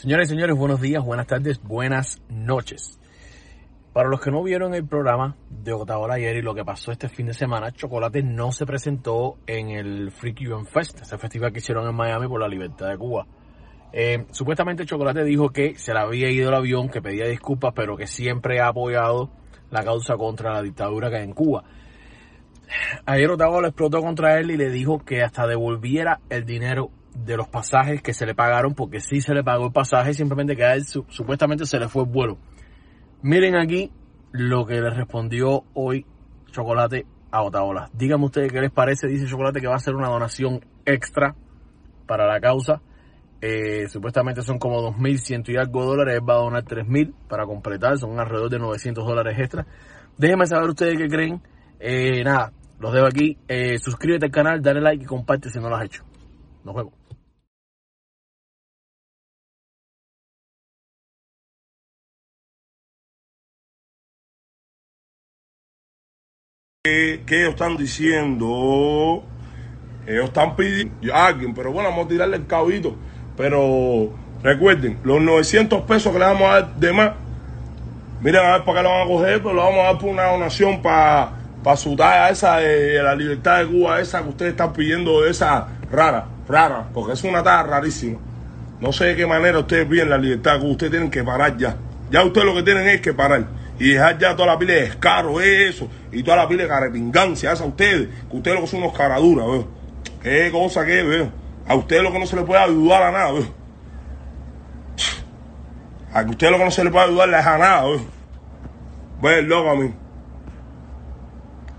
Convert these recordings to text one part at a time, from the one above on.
Señores y señores, buenos días, buenas tardes, buenas noches. Para los que no vieron el programa de Otaola ayer y lo que pasó este fin de semana, Chocolate no se presentó en el Freaky Event Fest, ese festival que hicieron en Miami por la libertad de Cuba. Eh, supuestamente Chocolate dijo que se le había ido el avión, que pedía disculpas, pero que siempre ha apoyado la causa contra la dictadura que hay en Cuba. Ayer Otaola explotó contra él y le dijo que hasta devolviera el dinero de los pasajes que se le pagaron, porque sí se le pagó el pasaje, simplemente que a él supuestamente se le fue el vuelo. Miren aquí lo que le respondió hoy Chocolate a Otaola. Díganme ustedes qué les parece, dice Chocolate que va a ser una donación extra para la causa. Eh, supuestamente son como 2.100 y algo dólares, él va a donar 3.000 para completar, son alrededor de 900 dólares extra. Déjenme saber ustedes qué creen. Eh, nada, los dejo aquí. Eh, suscríbete al canal, dale like y comparte si no lo has hecho. Nos vemos. ¿Qué, ellos están diciendo? Ellos están pidiendo a alguien, pero bueno, vamos a tirarle el cabito. Pero recuerden, los 900 pesos que le vamos a dar de más, miren a ver para qué lo van a coger, pero lo vamos a dar por una donación para para su esa de la libertad de Cuba, esa que ustedes están pidiendo, esa rara, rara, porque es una tarea rarísima. No sé de qué manera ustedes piden la libertad Cuba, ustedes tienen que parar ya. Ya ustedes lo que tienen es que parar y dejar ya toda la pila de descaro, eso, y toda la pila de carepingancia, esa a ustedes, que ustedes lo que son unos caraduras, veo. Qué cosa que veo. A ustedes lo que no se les puede ayudar a nada. A que ustedes lo que no se les puede ayudar es a nada, veo. Ve loco a mí.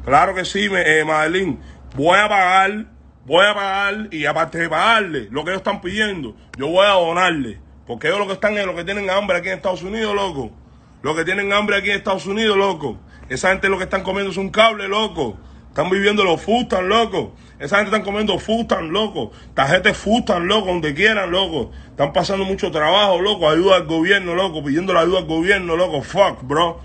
Claro que sí, eh, Madeline. Voy a pagar, voy a pagar y aparte de pagarle lo que ellos están pidiendo, yo voy a donarle. Porque ellos lo que están es lo que tienen hambre aquí en Estados Unidos, loco. Los que tienen hambre aquí en Estados Unidos, loco. Esa gente lo que están comiendo es un cable, loco. Están viviendo los fustan, loco. Esa gente están comiendo fustan, loco. Tarjetas fustan, loco, donde quieran, loco. Están pasando mucho trabajo, loco. Ayuda al gobierno, loco. Pidiendo la ayuda al gobierno, loco. Fuck, bro.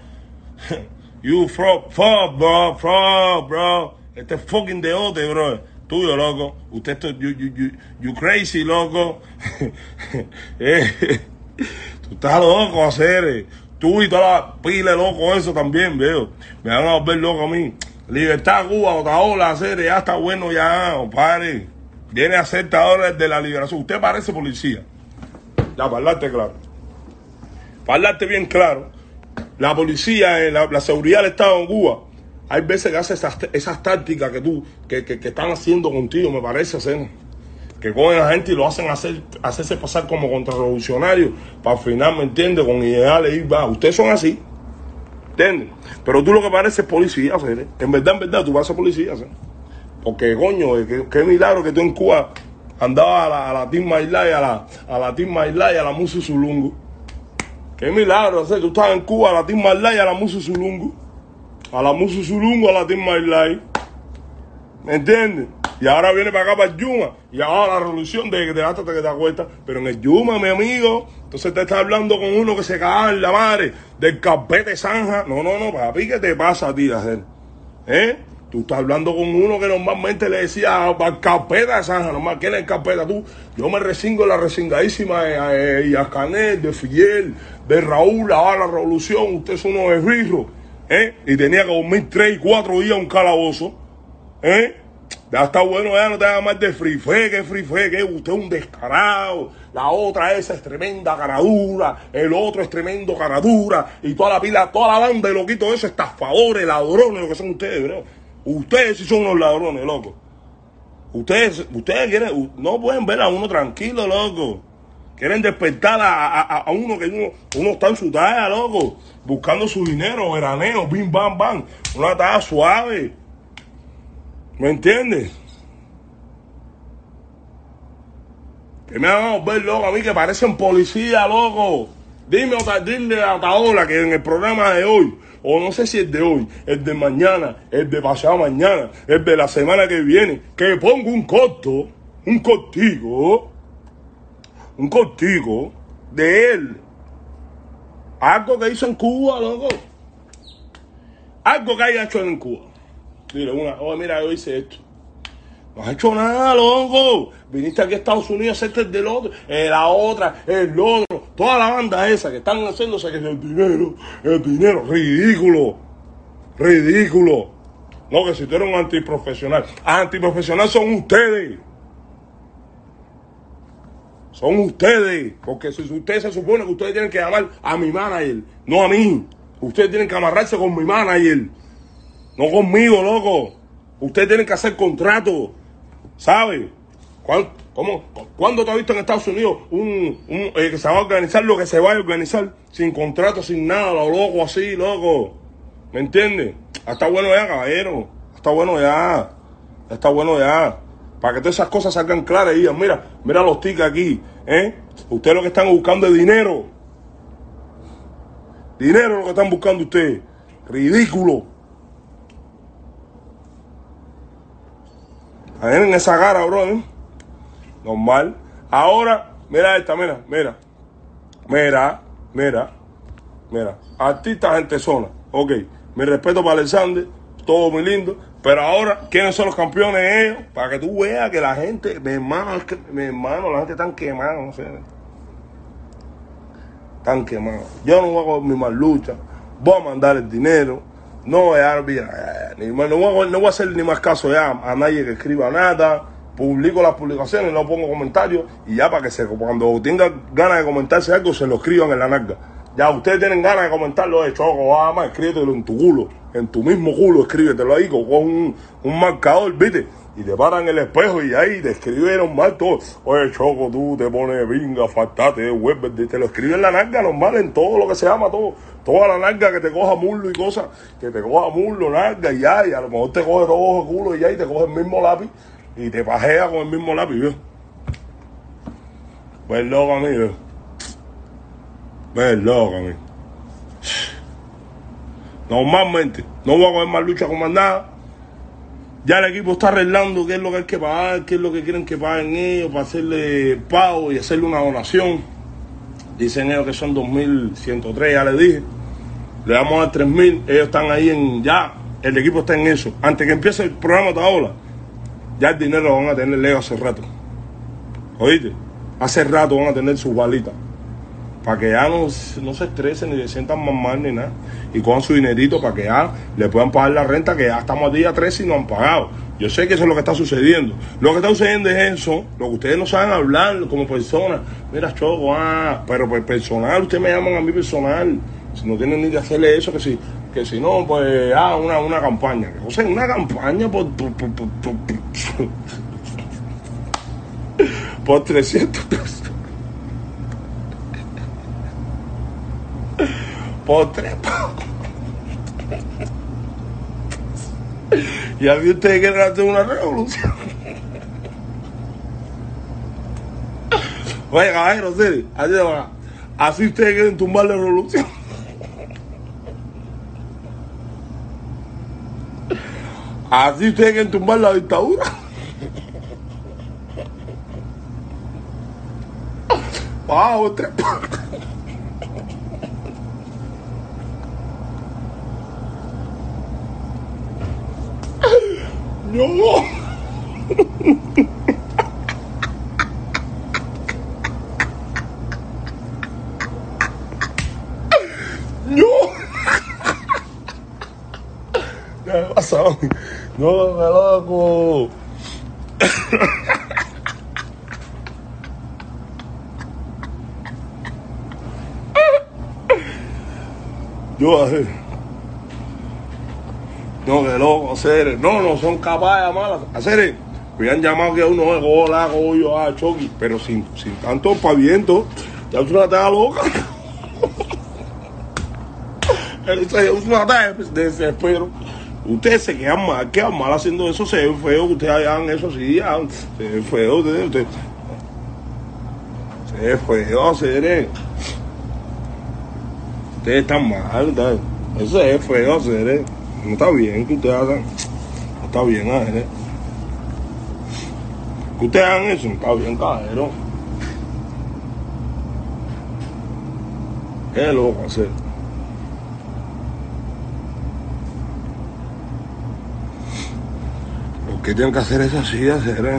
you fuck, fuck, bro. Fuck, bro. Este fucking deote, bro. Tuyo, loco. Usted, you, you, you, you crazy, loco. eh, tú estás loco, hacer. Tú y toda la pila loco eso también, veo. Me van a volver loco a mí. Libertad Cuba, otra ola, hacer, ya está bueno ya, compadre. Viene a ser de la liberación. Usted parece policía. Ya, para hablarte claro. Para hablarte bien claro. La policía, eh, la seguridad del Estado en Cuba, hay veces que hace esas, tácticas que tú, que, que, que están haciendo contigo, me parece hacer que cogen a gente y lo hacen hacer, hacerse pasar como contrarrevolucionarios para al final, ¿me entiendes? Con ideales y va. Ustedes son así, ¿entiendes? Pero tú lo que pareces es policía, ¿eh? En verdad, en verdad, tú vas a policía, ¿sí? Porque, coño, qué, milagro que tú en Cuba andabas a la, a la Team Life, a la, a la Team Life, a la Musu Zulungu. Qué milagro, ¿sí? Tú estabas en Cuba a la Team Life, a la Musu Zulungu. A la Musu Zulungu, a la Team My Life. ¿Me entiendes? Y ahora viene para acá, para el Yuma. Y ahora la revolución de, de hasta que te das cuenta. Pero en el Yuma, mi amigo, entonces te está hablando con uno que se caga en la madre, del carpete zanja. No, no, no, papi, ¿qué te pasa a ti, hacer? ¿Eh? Tú estás hablando con uno que normalmente le decía ah, carpeta zanja, nomás, ¿quién es carpeta tú? Yo me resingo la resingadísima de, de de Fidel, de Raúl, ahora la revolución, usted es uno de rirro, ¿eh? Y tenía que dormir tres y cuatro días un calabozo, ¿eh? Ya está bueno, ya no te hagas más de free que free que usted es un descarado. La otra esa es tremenda caradura, el otro es tremendo caradura, y toda la pila, toda la banda de loquitos, eso, estafadores, ladrones, lo que son ustedes. Ustedes sí son los ladrones, loco. Ustedes, ustedes quieren, no pueden ver a uno tranquilo, loco. Quieren despertar a, uno que uno, uno, está en su talla, loco. Buscando su dinero, veraneo, bim, bam, bam. Una talla suave. ¿Me entiendes? Que me a ver loco a mí que parecen policía, loco. Dime otra, dile a Taola que en el programa de hoy, o no sé si es de hoy, es de mañana, es de pasado mañana, es de la semana que viene, que pongo un corto, un cortico, un cortico de él. Algo que hizo en Cuba, loco. Algo que haya hecho en Cuba. Dile una, oh, mira, yo hice esto. No has hecho nada, loco. Viniste aquí a Estados Unidos a hacerte el del otro, eh, la otra, el otro. Toda la banda esa que están haciéndose que el dinero, el dinero. Ridículo. Ridículo. No, que si tú eres un antiprofesional. Antiprofesional son ustedes. Son ustedes. Porque si ustedes se supone que ustedes tienen que llamar a mi manager, no a mí. Ustedes tienen que amarrarse con mi manager. No conmigo, loco. Ustedes tienen que hacer contrato. ¿Sabe? ¿Cuándo, cómo, ¿Cuándo te has visto en Estados Unidos un, un eh, que se va a organizar lo que se va a organizar sin contrato, sin nada, lo loco así, loco? ¿Me entiendes? Está bueno ya, caballero. Está bueno ya. Está bueno ya. Para que todas esas cosas salgan claras y digan, mira, mira los tickets aquí. ¿eh? Ustedes lo que están buscando es dinero. Dinero lo que están buscando ustedes. Ridículo. en esa cara, bro. Normal. Ahora, mira esta, mira, mira. Mira, mira, mira. Artista gente zona. Ok. Mi respeto para Alexander. Todo muy lindo. Pero ahora, ¿quiénes son los campeones ellos? Para que tú veas que la gente, mi hermano, es que, mi hermano, la gente está quemada, no sé. Están quemados. Yo no voy a con mi mal lucha. Voy a mandar el dinero no, ya, mira, ni, no, voy a, no voy a hacer ni más caso ya a nadie que escriba nada. Publico las publicaciones, no pongo comentarios y ya para que se, cuando tengan ganas de comentarse algo, se lo escriban en la narga. Ya ustedes tienen ganas de comentarlo de choco, vamos, escríbetelo en tu culo, en tu mismo culo, escríbetelo ahí con un, un marcador, ¿viste? y te paran el espejo y ahí te escribieron mal todo. Oye, Choco, tú te pones vinga, faltate, web, te lo escriben la narga normal en todo lo que se llama, todo. Toda la narga que te coja muslo y cosas, que te coja muslo, narga y ya, y a lo mejor te coge todo el culo y ya, y te coge el mismo lápiz y te pajea con el mismo lápiz, ¿ves? Pues loco a mí. Normalmente, no voy a coger más lucha con más nada ya el equipo está arreglando qué es lo que hay que pagar, qué es lo que quieren que paguen ellos para hacerle pago y hacerle una donación. Dicen ellos que son 2.103, ya les dije. Le damos a 3.000, ellos están ahí en ya, el equipo está en eso. Antes que empiece el programa de ahora, ya el dinero lo van a tener lejos hace rato. ¿Oíste? Hace rato van a tener sus balitas para que ya no, se estresen ni se sientan más mal ni nada. Y cojan su dinerito para que ya le puedan pagar la renta, que ya estamos a día 13 y no han pagado. Yo sé que eso es lo que está sucediendo. Lo que está sucediendo es eso, lo que ustedes no saben hablar como personas. Mira, Choco, ah, pero pues personal, ustedes me llaman a mí personal. Si no tienen ni que hacerle eso, que si, que si no, pues, ah, una, una campaña. O sea, una campaña por, por, por, por, por, por 300 pesos. Por tres Y a mí ustedes quieren hacer una revolución. Oye, caballero, sí, así, así ustedes quieren tumbar la revolución. Así ustedes quieren tumbar la dictadura. Wow, tres No. No. ¿Qué pasó? No, me loco. Yo, a ver. No, que loco, hacer. No, no son capaces de malas. Hacer. Han llamado que uno es hola, yo, ah, choqui. Pero sin, sin tanto paviento, ya es una tarea loca. es una tarea de desespero. Ustedes se quedan mal, quedan mal haciendo eso, se ve feo ustedes hagan eso así, se ve feo, ustedes, se ve feo hacer. Ustedes están mal, eso se ve feo hacer. No está bien que ustedes hagan. No está bien, Ángel. Que ustedes hagan eso, no está bien, cajero. ¿Qué lo que hacer? Ok, ¿Qué tienen que hacer eso así, hacer? eh?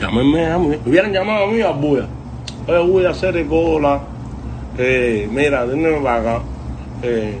Llámenme a mí. Hubieran llamado a mí a Buya. Oye, voy a hacer cola. Eh, mira, denme acá. Eh,